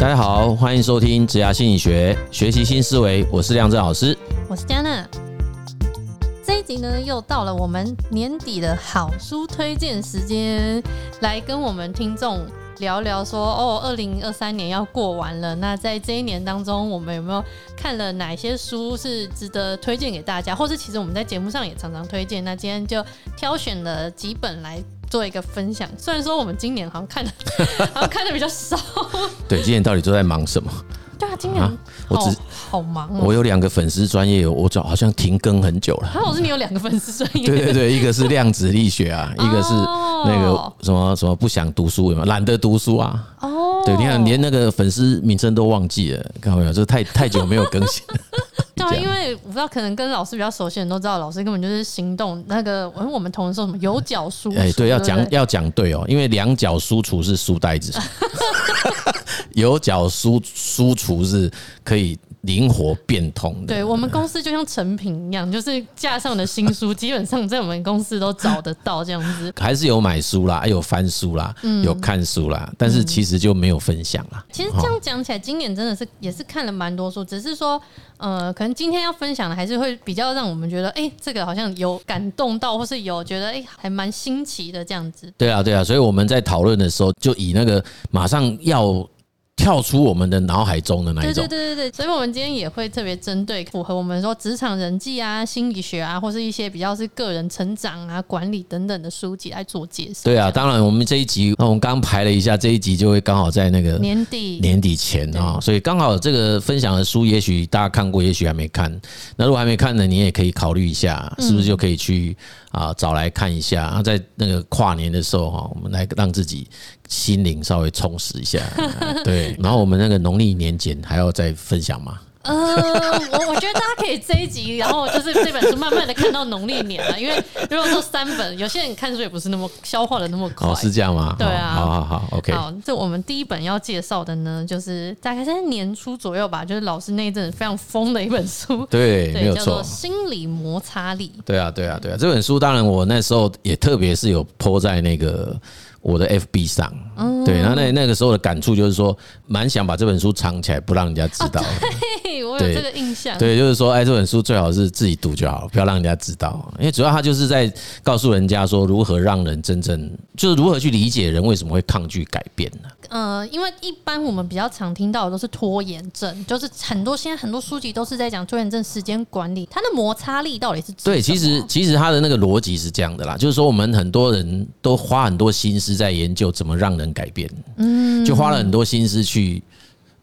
大家好，欢迎收听职涯心理学，学习新思维。我是亮震老师，我是佳娜。这一集呢，又到了我们年底的好书推荐时间，来跟我们听众聊聊说，哦，二零二三年要过完了，那在这一年当中，我们有没有看了哪些书是值得推荐给大家？或是其实我们在节目上也常常推荐。那今天就挑选了几本来。做一个分享，虽然说我们今年好像看的，好像看的比较少。对，今年到底都在忙什么？对啊，今年、啊、我只好忙哦。我有两个粉丝专业，我就好像停更很久了。韩老师，你有两个粉丝专业？对对对，一个是量子力学啊，一个是那个什么什么不想读书嘛，懒得读书啊。哦，对，你看连那个粉丝名称都忘记了，看到没有？这太太久没有更新。对，因为我不知道，可能跟老师比较熟悉的人都知道，老师根本就是行动那个。我们我们同事说什么有脚输出？哎，对，要讲要讲对哦，因为两脚输出是书呆子，有脚输输出是可以。灵活变通的，对，我们公司就像成品一样，就是架上的新书，基本上在我们公司都找得到这样子。还是有买书啦，还有翻书啦，有看书啦，但是其实就没有分享啦。其实这样讲起来，今年真的是也是看了蛮多书，只是说，呃，可能今天要分享的还是会比较让我们觉得，哎，这个好像有感动到，或是有觉得，哎，还蛮新奇的这样子。对啊，对啊，所以我们在讨论的时候，就以那个马上要。跳出我们的脑海中的那一种，对对对对对，所以我们今天也会特别针对符合我们说职场人际啊、心理学啊，或是一些比较是个人成长啊、管理等等的书籍来做解释。对啊，当然我们这一集，那我们刚排了一下，这一集就会刚好在那个年底年底前啊，所以刚好这个分享的书，也许大家看过，也许还没看。那如果还没看呢，你也可以考虑一下，是不是就可以去啊找来看一下。啊，在那个跨年的时候哈，我们来让自己。心灵稍微充实一下，对，然后我们那个农历年检还要再分享吗？呃，我我觉得大家可以这一集，然后就是这本书慢慢的看到农历年了，因为如果说三本，有些人看书也不是那么消化的那么快。哦，是这样吗？对啊，好好好，OK。好，这我们第一本要介绍的呢，就是大概在年初左右吧，就是老师那一阵非常疯的一本书，对，没有错，叫做《心理摩擦力》。对啊，对啊，对啊，这本书当然我那时候也特别是有 po 在那个。我的 FB 上，对，然后那那个时候的感触就是说，蛮想把这本书藏起来，不让人家知道。对，我有这个印象。对，就是说，哎，这本书最好是自己读就好，不要让人家知道。因为主要他就是在告诉人家说，如何让人真正，就是如何去理解人为什么会抗拒改变呢？呃，因为一般我们比较常听到的都是拖延症，就是很多现在很多书籍都是在讲拖延症、时间管理，它的摩擦力到底是？对，其实其实它的那个逻辑是这样的啦，就是说我们很多人都花很多心思在研究怎么让人改变，嗯，就花了很多心思去。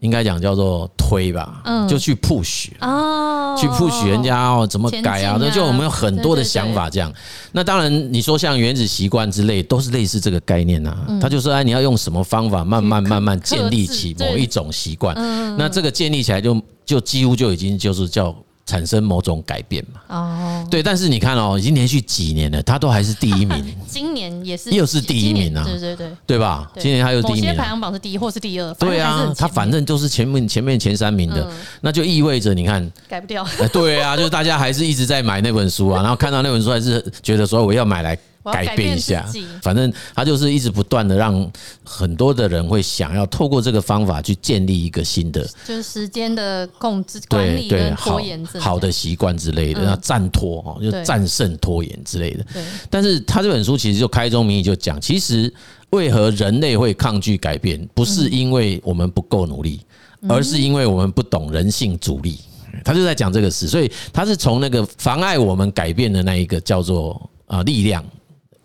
应该讲叫做推吧，嗯就去 push 哦，去 push 人家哦，怎么改啊？那就我们有很多的想法这样。那当然，你说像原子习惯之类，都是类似这个概念呐。他就说，哎，你要用什么方法，慢慢慢慢建立起某一种习惯。那这个建立起来，就就几乎就已经就是叫。产生某种改变嘛？哦，对，但是你看哦，已经连续几年了，他都还是第一名。今年也是，又是第一名啊！对对对，对吧？今年他又第一名。排行榜是第一或是第二？对啊，他反正就是前面前面前三名的，那就意味着你看改不掉。对啊，就是大家还是一直在买那本书啊，然后看到那本书还是觉得说我要买来。改变一下，反正他就是一直不断的让很多的人会想要透过这个方法去建立一个新的，就是时间的控制、管理跟拖延好的习惯之类的，要战拖哦，就战胜拖延之类的。对，但是他这本书其实就开宗明义就讲，其实为何人类会抗拒改变，不是因为我们不够努力，而是因为我们不懂人性阻力。他就在讲这个事，所以他是从那个妨碍我们改变的那一个叫做啊力量。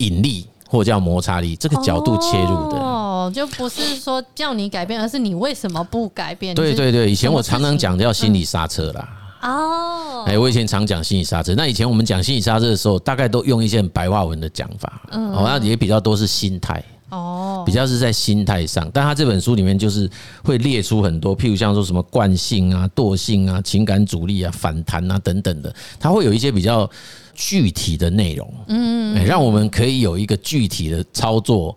引力或叫摩擦力，这个角度切入的哦，就不是说叫你改变，而是你为什么不改变？对对对，以前我常常讲叫心理刹车啦。哦，哎，我以前常讲心理刹车。那以前我们讲心理刹车的时候，大概都用一些白话文的讲法，嗯，好像也比较多是心态哦，比较是在心态上。但他这本书里面就是会列出很多，譬如像说什么惯性啊、惰性啊、情感阻力啊、反弹啊等等的，他会有一些比较。具体的内容，嗯，让我们可以有一个具体的操作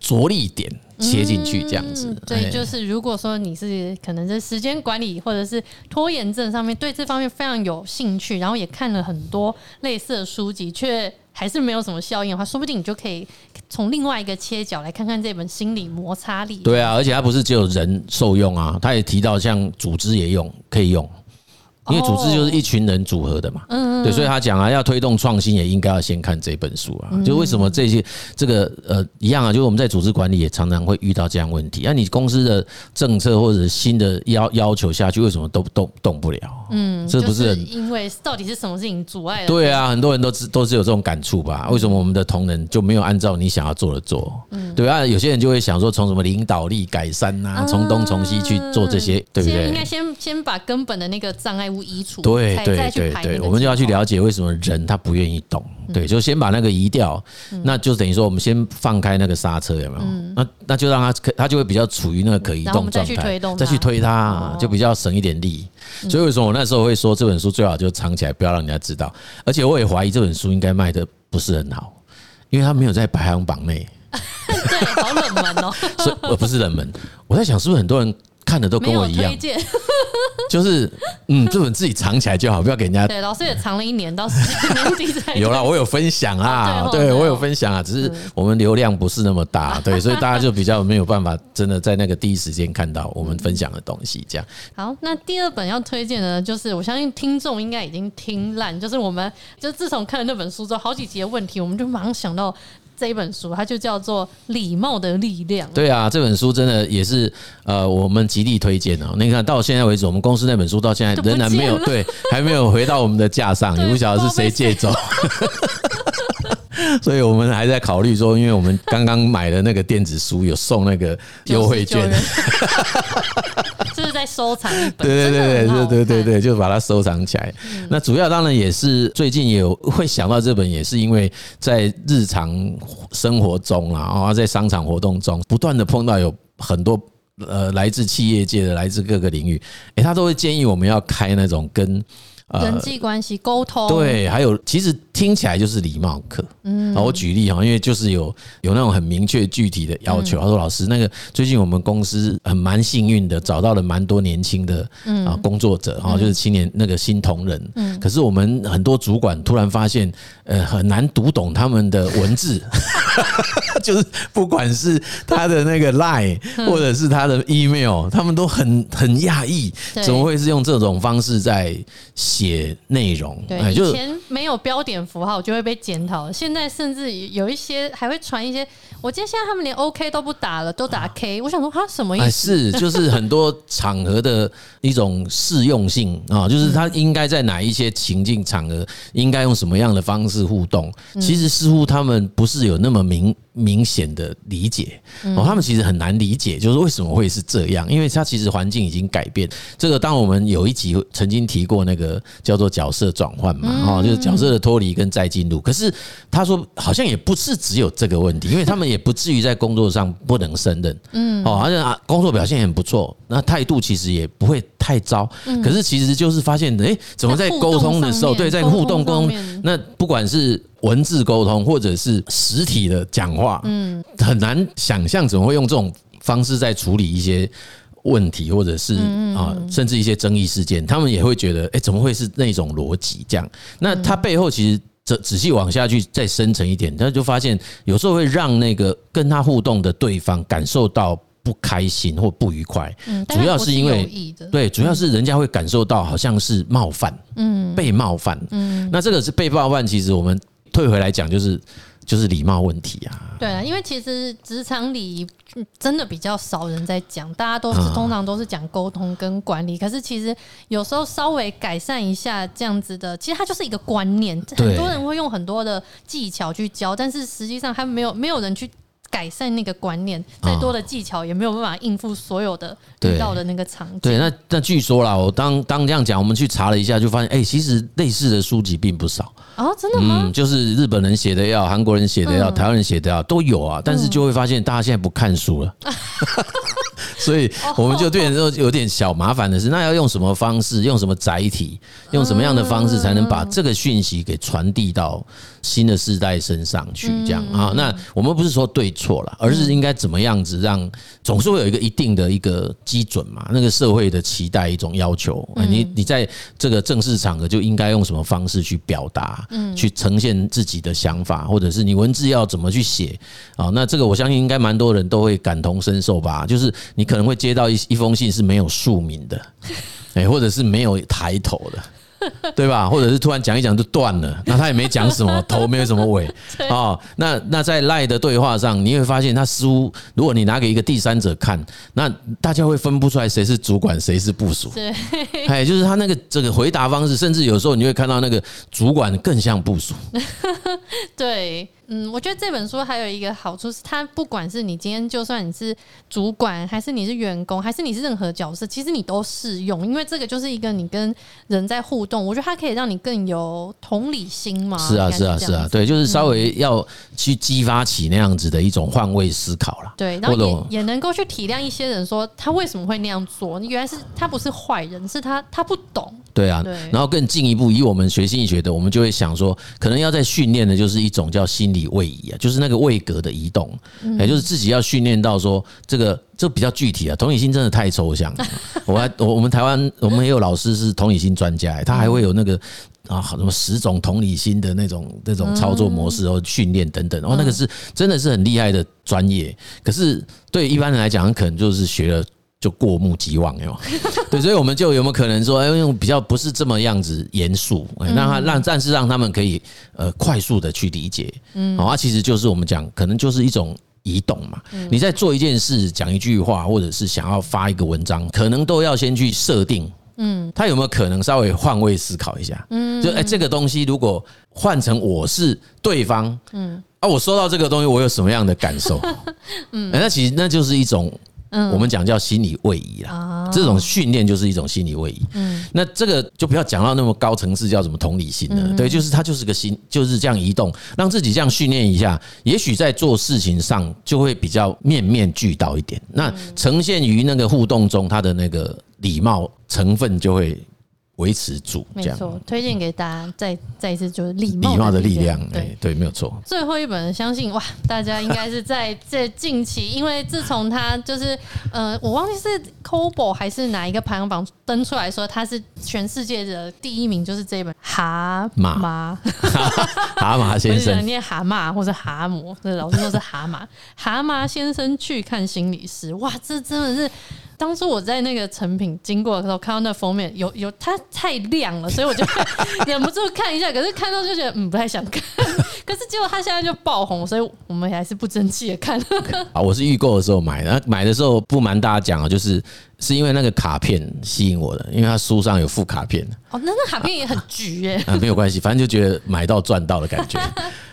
着力点切进去这样子。嗯、对，就是如果说你是可能在时间管理或者是拖延症上面对这方面非常有兴趣，然后也看了很多类似的书籍，却还是没有什么效应的话，说不定你就可以从另外一个切角来看看这本心理摩擦力。对啊，而且它不是只有人受用啊，它也提到像组织也用，可以用。因为组织就是一群人组合的嘛，嗯，对，所以他讲啊，要推动创新，也应该要先看这本书啊。就为什么这些这个呃一样啊？就是我们在组织管理也常常会遇到这样问题。那你公司的政策或者新的要要求下去，为什么都动动不了？嗯，这不是因为到底是什么事情阻碍？对啊，很多人都都是有这种感触吧？为什么我们的同仁就没有按照你想要做的做？嗯，对啊，有些人就会想说，从什么领导力改善啊，从东从西去做这些，对不对？应该先先把根本的那个障碍。移除对对对对，我们就要去了解为什么人他不愿意动，对，就先把那个移掉，那就等于说我们先放开那个刹车，有没有？那那就让他可他就会比较处于那个可移动状态，再去推动，再去推他，就比较省一点力。所以为什么我那时候会说这本书最好就藏起来，不要让人家知道？而且我也怀疑这本书应该卖的不是很好，因为它没有在排行榜内。对，好冷门哦。所以呃不是冷门，我在想是不是很多人。看的都跟我一样，就是嗯，这本自己藏起来就好，不要给人家。对，老师也藏了一年，到年底才有了。我有分享啊，对我有分享啊，只是我们流量不是那么大，对，所以大家就比较没有办法真的在那个第一时间看到我们分享的东西。这样。好，那第二本要推荐的，就是我相信听众应该已经听烂，就是我们就自从看了那本书之后，好几集的问题，我们就马上想到。这一本书，它就叫做《礼貌的力量》。对啊，这本书真的也是呃，我们极力推荐哦。你看到现在为止，我们公司那本书到现在仍然没有对，还没有回到我们的架上，也不晓得是谁借走。所以我们还在考虑说，因为我们刚刚买的那个电子书有送那个 优惠券，就是在收藏一本。对对对对对对对，就把它收藏起来。那主要当然也是最近也有会想到这本，也是因为在日常生活中啊，然后在商场活动中，不断的碰到有很多呃来自企业界的、来自各个领域，诶，他都会建议我们要开那种跟。人际关系沟通。对，还有其实听起来就是礼貌课。嗯，我举例哈，因为就是有有那种很明确具体的要求。他说：“老师，那个最近我们公司很蛮幸运的，找到了蛮多年轻的啊工作者哈，就是青年那个新同仁。嗯，可是我们很多主管突然发现，呃，很难读懂他们的文字，就是不管是他的那个 Line 或者是他的 Email，他们都很很讶异，怎么会是用这种方式在写内容，对，以前没有标点符号就会被检讨，现在甚至有一些还会传一些。我记得现在他们连 OK 都不打了，都打 K。我想说，他什么意思？是 就是很多场合的一种适用性啊，就是他应该在哪一些情境场合，应该用什么样的方式互动。其实似乎他们不是有那么明。明显的理解哦，他们其实很难理解，就是为什么会是这样？因为他其实环境已经改变。这个，当我们有一集曾经提过那个叫做角色转换嘛，哈，就是角色的脱离跟再进入。可是他说，好像也不是只有这个问题，因为他们也不至于在工作上不能胜任，嗯，哦，好像啊，工作表现很不错，那态度其实也不会太糟。可是其实就是发现，诶，怎么在沟通的时候，对，在互动沟通，那不管是。文字沟通或者是实体的讲话，嗯，很难想象怎么会用这种方式在处理一些问题，或者是啊，甚至一些争议事件，他们也会觉得，哎，怎么会是那种逻辑这样？那他背后其实仔仔细往下去再深层一点，他就发现有时候会让那个跟他互动的对方感受到不开心或不愉快，主要是因为对，主要是人家会感受到好像是冒犯，嗯，被冒犯，嗯，那这个是被冒犯，其实我们。退回来讲，就是就是礼貌问题啊。对啊，因为其实职场里真的比较少人在讲，大家都是通常都是讲沟通跟管理。可是其实有时候稍微改善一下这样子的，其实它就是一个观念。很多人会用很多的技巧去教，但是实际上还没有没有人去。改善那个观念，再多的技巧也没有办法应付所有的遇到的那个场景。对，那那据说啦，我当当这样讲，我们去查了一下，就发现，哎，其实类似的书籍并不少啊，真的吗？嗯，就是日本人写的要，韩国人写的要，台湾人写的要都有啊，但是就会发现大家现在不看书了。所以我们就变成说有点小麻烦的是，那要用什么方式，用什么载体，用什么样的方式才能把这个讯息给传递到新的世代身上去？这样啊？那我们不是说对错了，而是应该怎么样子让总是会有一个一定的一个基准嘛？那个社会的期待一种要求，你你在这个正式场合就应该用什么方式去表达，去呈现自己的想法，或者是你文字要怎么去写啊？那这个我相信应该蛮多人都会感同身受吧？就是你可能会接到一一封信是没有署名的，哎，或者是没有抬头的。对吧？或者是突然讲一讲就断了，那他也没讲什么 头，没有什么尾啊。那那在赖的对话上，你会发现他似乎，如果你拿给一个第三者看，那大家会分不出来谁是主管，谁是部署。对，哎，就是他那个这个回答方式，甚至有时候你会看到那个主管更像部署。对。嗯，我觉得这本书还有一个好处是，它不管是你今天就算你是主管，还是你是员工，还是你是任何角色，其实你都适用，因为这个就是一个你跟人在互动，我觉得它可以让你更有同理心嘛。是啊，是啊，是啊，对，就是稍微要去激发起那样子的一种换位思考了。对，然后也也能够去体谅一些人，说他为什么会那样做，你原来是他不是坏人，是他他不懂。对啊，然后更进一步，以我们学心理学的，我们就会想说，可能要在训练的就是一种叫心理位移啊，就是那个位格的移动，也就是自己要训练到说，这个这比较具体啊。同理心真的太抽象了。我还我我们台湾我们也有老师是同理心专家，他还会有那个啊什么十种同理心的那种那种操作模式和训练等等，哦，那个是真的是很厉害的专业。可是对一般人来讲，可能就是学了。就过目即忘哟，对，所以我们就有没有可能说，哎，用比较不是这么样子严肃，让他让暂时让他们可以呃快速的去理解，嗯，好，其实就是我们讲，可能就是一种移动嘛。你在做一件事、讲一句话，或者是想要发一个文章，可能都要先去设定，嗯，他有没有可能稍微换位思考一下，嗯，就哎，这个东西如果换成我是对方，嗯，啊，我收到这个东西，我有什么样的感受？嗯，那其实那就是一种。我们讲叫心理位移啦，这种训练就是一种心理位移。嗯，那这个就不要讲到那么高层次，叫什么同理心了。对，就是它就是个心，就是这样移动，让自己这样训练一下，也许在做事情上就会比较面面俱到一点。那呈现于那个互动中，它的那个礼貌成分就会。维持住，没错，推荐给大家再再一次就是礼貌礼貌的力量，对对，没有错。最后一本，相信哇，大家应该是在在近期，因为自从他就是呃，我忘记是 c o b o 还是哪一个排行榜登出来说他是全世界的第一名，就是这一本蛤蟆 蛤蟆先生念蛤蟆或者蛤蟆，这老师说是蛤蟆 蛤蟆先生去看心理师，哇，这真的是。当初我在那个成品经过的时候，看到那封面有有它太亮了，所以我就 忍不住看一下。可是看到就觉得嗯不太想看，可是结果它现在就爆红，所以我们还是不争气的看。啊，我是预购的时候买的，买的时候不瞒大家讲啊，就是是因为那个卡片吸引我的，因为它书上有附卡片。哦，那那卡片也很橘耶。啊，没有关系，反正就觉得买到赚到的感觉。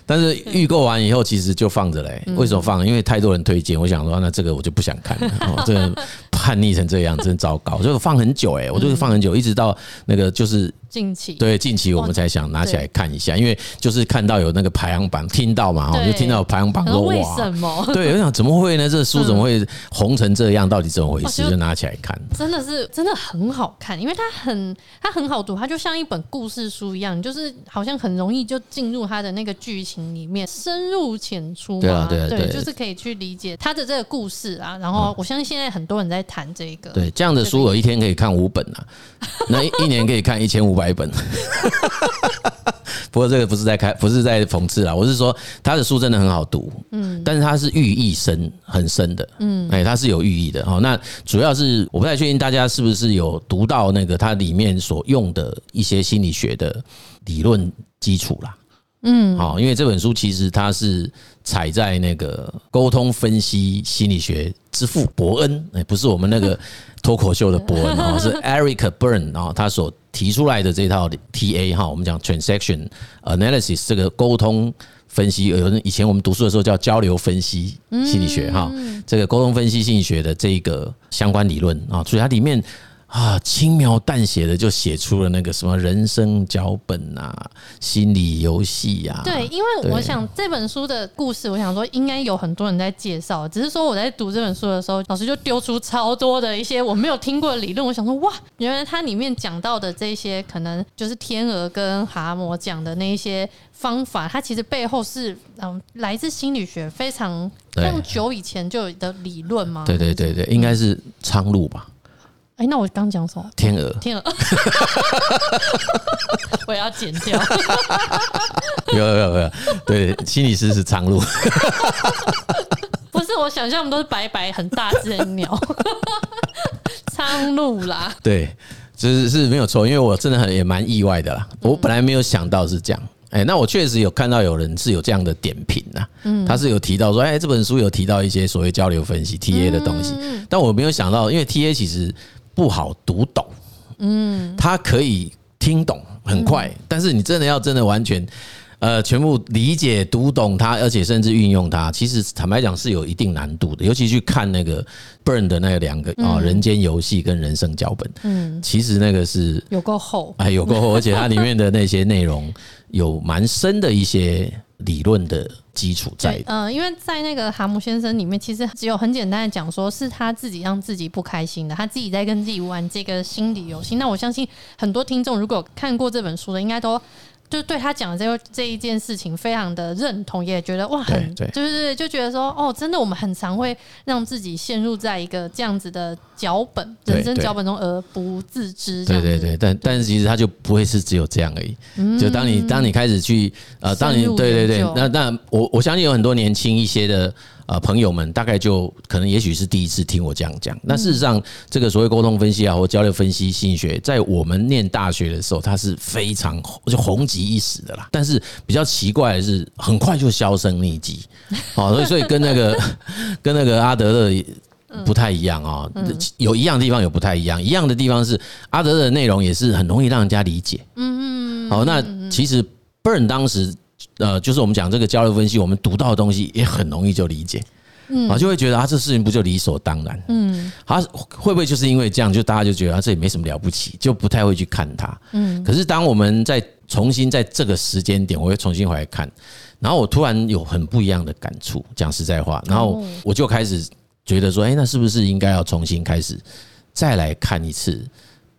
但是预购完以后，其实就放着嘞。为什么放？因为太多人推荐，我想说，那这个我就不想看了。哦，这个叛逆成这样，真糟糕。就放很久哎，我就是放很久，一直到那个就是。近期对近期我们才想拿起来看一下，因为就是看到有那个排行榜，听到嘛，哈，就听到排行榜说哇，为什么？对，我想怎么会呢？这个书怎么会红成这样？到底怎么回事？就拿起来看，真的是真的很好看，因为它很它很好读，它就像一本故事书一样，就是好像很容易就进入它的那个剧情里面，深入浅出嘛。对啊，对啊，对，就是可以去理解它的这个故事啊。然后我相信现在很多人在谈这个，对，这样的书我一天可以看五本啊，那一年可以看一千五百。百本，不过这个不是在开，不是在讽刺啦。我是说，他的书真的很好读，嗯，但是它是寓意深很深的，嗯，哎，它是有寓意的哈。那主要是我不太确定大家是不是有读到那个它里面所用的一些心理学的理论基础啦，嗯，好，因为这本书其实它是踩在那个沟通分析心理学之父伯恩，哎，不是我们那个。脱口秀的伯恩啊，是 Eric Berne 啊，他所提出来的这套 TA 哈，我们讲 Transaction Analysis 这个沟通分析，有人以前我们读书的时候叫交流分析心理学哈，这个沟通分析心理学的这个相关理论啊，所以它里面啊，轻描淡写的就写出了那个什么人生脚本啊，心理游戏呀。对，因为我想这本书的故事，我想说应该有很多人在介绍，只是说我在读这本书的时候，老师就丢出超多的一些我没有听过的理论。我想说，哇，原来它里面讲到的这些，可能就是天鹅跟蛤蟆讲的那一些方法，它其实背后是嗯来自心理学非常非常久以前就有的理论吗？对对对对，应该是苍鹭吧。哎，那我刚讲什么？天鹅，天鹅，我要剪掉。有有有有，对，心理师是苍鹭。不是，我想象我们都是白白很大只的鸟，苍鹭啦。对，就是是没有错，因为我真的很也蛮意外的啦。我本来没有想到是这样。哎，那我确实有看到有人是有这样的点评呐。嗯，他是有提到说，哎，这本书有提到一些所谓交流分析 TA 的东西，但我没有想到，因为 TA 其实。不好读懂，嗯，他可以听懂很快，但是你真的要真的完全，呃，全部理解读懂它，而且甚至运用它，其实坦白讲是有一定难度的。尤其去看那个 Berne 的那两个啊，人间游戏跟人生脚本，嗯，其实那个是有够厚，哎，有够厚，而且它里面的那些内容有蛮深的一些。理论的基础在，嗯，因为在那个蛤蟆先生里面，其实只有很简单的讲说，是他自己让自己不开心的，他自己在跟自己玩这个心理游戏。那我相信很多听众如果看过这本书的，应该都。就对他讲的这这一件事情非常的认同，也觉得哇，很就是就觉得说哦，真的我们很常会让自己陷入在一个这样子的脚本人生脚本中而不自知。对对对，但但是其实他就不会是只有这样而已。就当你当你开始去呃，当你对对对，那那我我相信有很多年轻一些的。呃，朋友们大概就可能也许是第一次听我这样讲。那事实上，这个所谓沟通分析啊，或交流分析心理学，在我们念大学的时候，它是非常就红极一时的啦。但是比较奇怪的是，很快就销声匿迹。好，所以所以跟那个 跟那个阿德勒不太一样啊，有一样的地方有不太一样。一样的地方是阿德勒的内容也是很容易让人家理解。嗯嗯。好，那其实 Berne 当时。呃，就是我们讲这个交流分析，我们读到的东西也很容易就理解，嗯，啊，就会觉得啊，这事情不就理所当然，嗯，啊会不会就是因为这样，就大家就觉得啊，这也没什么了不起，就不太会去看它，嗯。可是当我们在重新在这个时间点，我会重新回来看，然后我突然有很不一样的感触，讲实在话，然后我就开始觉得说，哎，那是不是应该要重新开始再来看一次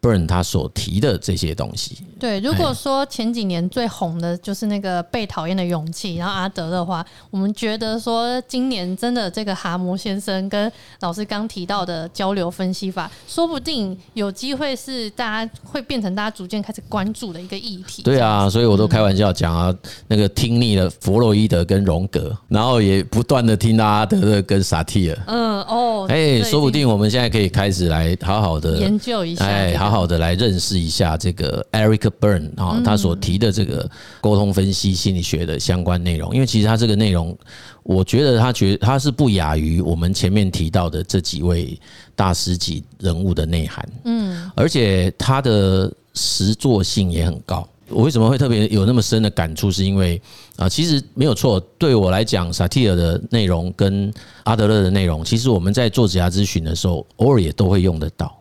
？Berne 他所提的这些东西，对，如果说前几年最红的就是那个被讨厌的勇气，然后阿德的话，我们觉得说今年真的这个蛤蟆先生跟老师刚提到的交流分析法，说不定有机会是大家会变成大家逐渐开始关注的一个议题。对啊，所以我都开玩笑讲啊，那个听腻了弗洛伊德跟荣格，然后也不断的听到阿德的跟萨提尔。嗯哦，哎，说不定我们现在可以开始来好好的研究一下，哎，好。好的，来认识一下这个 Eric Berne 啊，他所提的这个沟通分析心理学的相关内容。因为其实他这个内容，我觉得他觉他是不亚于我们前面提到的这几位大师级人物的内涵。嗯，而且他的实作性也很高。我为什么会特别有那么深的感触？是因为啊，其实没有错，对我来讲，萨提尔的内容跟阿德勒的内容，其实我们在做职涯咨询的时候，偶尔也都会用得到。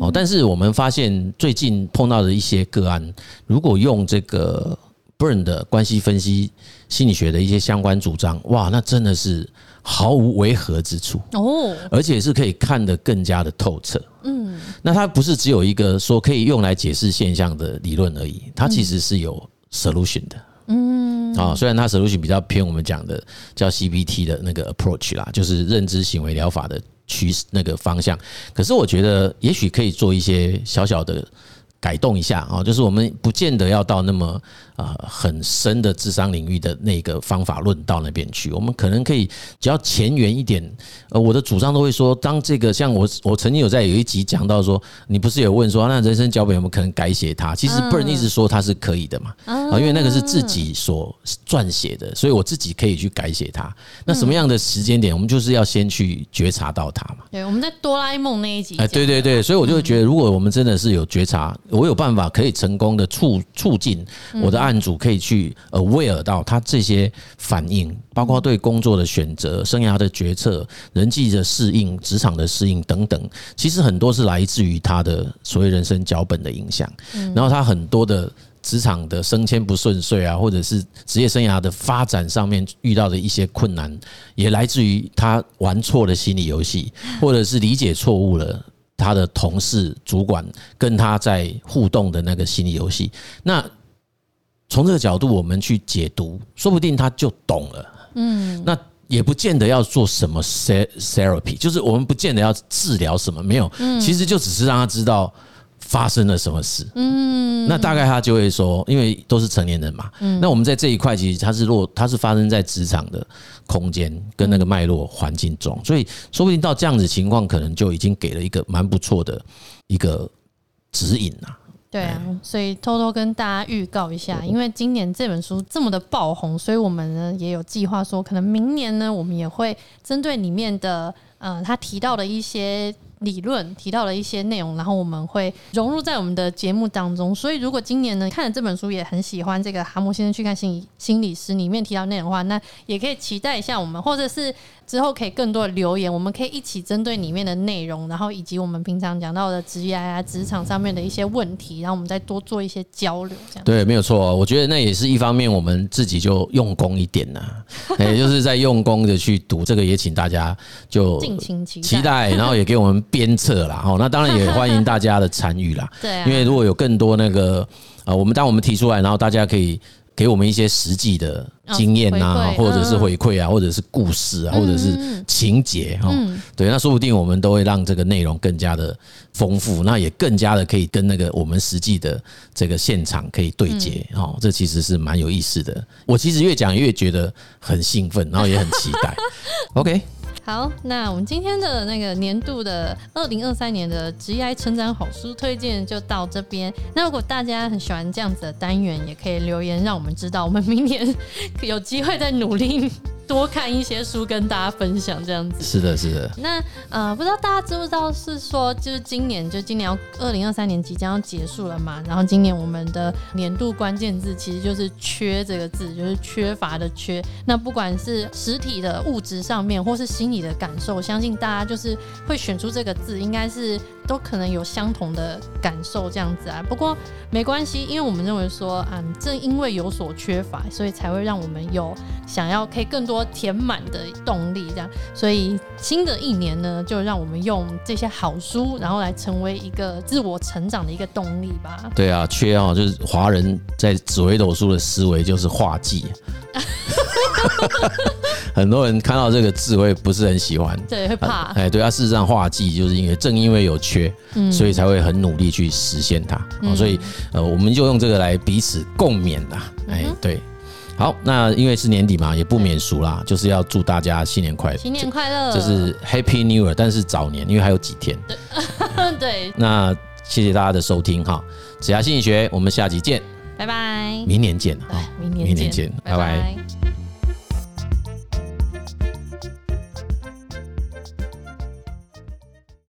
嗯，哦，但是我们发现最近碰到的一些个案，如果用这个 Berne 的关系分析心理学的一些相关主张，哇，那真的是毫无违和之处哦，而且是可以看得更加的透彻。嗯，那它不是只有一个说可以用来解释现象的理论而已，它其实是有 solution 的。嗯，啊，虽然它 solution 比较偏我们讲的叫 CBT 的那个 approach 啦，就是认知行为疗法的。趋势那个方向，可是我觉得也许可以做一些小小的改动一下啊，就是我们不见得要到那么。啊，很深的智商领域的那个方法论到那边去，我们可能可以只要前缘一点。呃，我的主张都会说，当这个像我，我曾经有在有一集讲到说，你不是有问说，那人生脚本有没有可能改写它？其实 Berne 一直说它是可以的嘛，啊，因为那个是自己所撰写的，所以我自己可以去改写它。那什么样的时间点，我们就是要先去觉察到它嘛。对，我们在哆啦 A 梦那一集，哎，对对对，所以我就会觉得，如果我们真的是有觉察我有办法可以成功的促促进我的案主可以去 aware 到他这些反应，包括对工作的选择、生涯的决策、人际的适应、职场的适应等等，其实很多是来自于他的所谓人生脚本的影响。然后他很多的职场的升迁不顺遂啊，或者是职业生涯的发展上面遇到的一些困难，也来自于他玩错了心理游戏，或者是理解错误了。他的同事、主管跟他在互动的那个心理游戏，那从这个角度我们去解读，说不定他就懂了。嗯，那也不见得要做什么 therapy，就是我们不见得要治疗什么，没有，其实就只是让他知道。发生了什么事？嗯，那大概他就会说，因为都是成年人嘛。嗯，那我们在这一块，其实它是落，它是发生在职场的空间跟那个脉络环境中，所以说不定到这样子情况，可能就已经给了一个蛮不错的一个指引了。对啊，所以偷偷跟大家预告一下，因为今年这本书这么的爆红，所以我们呢也有计划说，可能明年呢，我们也会针对里面的，呃，他提到的一些。理论提到了一些内容，然后我们会融入在我们的节目当中。所以，如果今年呢看了这本书，也很喜欢这个哈姆先生去看心理心理师里面提到内容的话，那也可以期待一下我们，或者是之后可以更多的留言，我们可以一起针对里面的内容，然后以及我们平常讲到的职业啊、职场上面的一些问题，然后我们再多做一些交流。这样对，没有错。我觉得那也是一方面，我们自己就用功一点呐，也 就是在用功的去读这个，也请大家就敬请期期待，然后也给我们。鞭策啦，哦，那当然也欢迎大家的参与啦。对，因为如果有更多那个啊，我们当我们提出来，然后大家可以给我们一些实际的经验呐，或者是回馈啊，或者是故事啊，或者是情节哈。对，那说不定我们都会让这个内容更加的丰富，那也更加的可以跟那个我们实际的这个现场可以对接哈。这其实是蛮有意思的。我其实越讲越觉得很兴奋，然后也很期待。OK。好，那我们今天的那个年度的二零二三年的职业成长好书推荐就到这边。那如果大家很喜欢这样子的单元，也可以留言让我们知道，我们明年 有机会再努力。多看一些书跟大家分享这样子，是的，是的。那呃，不知道大家知不知道，是说就是今年，就今年要二零二三年即将要结束了嘛？然后今年我们的年度关键字其实就是“缺”这个字，就是缺乏的“缺”。那不管是实体的物质上面，或是心理的感受，我相信大家就是会选出这个字，应该是都可能有相同的感受这样子啊。不过没关系，因为我们认为说，嗯，正因为有所缺乏，所以才会让我们有想要可以更多。填满的动力，这样，所以新的一年呢，就让我们用这些好书，然后来成为一个自我成长的一个动力吧。对啊，缺啊，就是华人在紫微斗数的思维就是化忌，很多人看到这个字会不是很喜欢，对，会怕。哎，对啊，事实上画技就是因为正因为有缺，所以才会很努力去实现它。所以呃，我们就用这个来彼此共勉啦。哎，对。好，那因为是年底嘛，也不免俗啦，就是要祝大家新年快乐，新年快乐，就是 Happy New Year，但是早年，因为还有几天。对，那谢谢大家的收听哈，子牙心理学，我们下集见，拜拜，明年见啊，明年见，明年见，拜拜。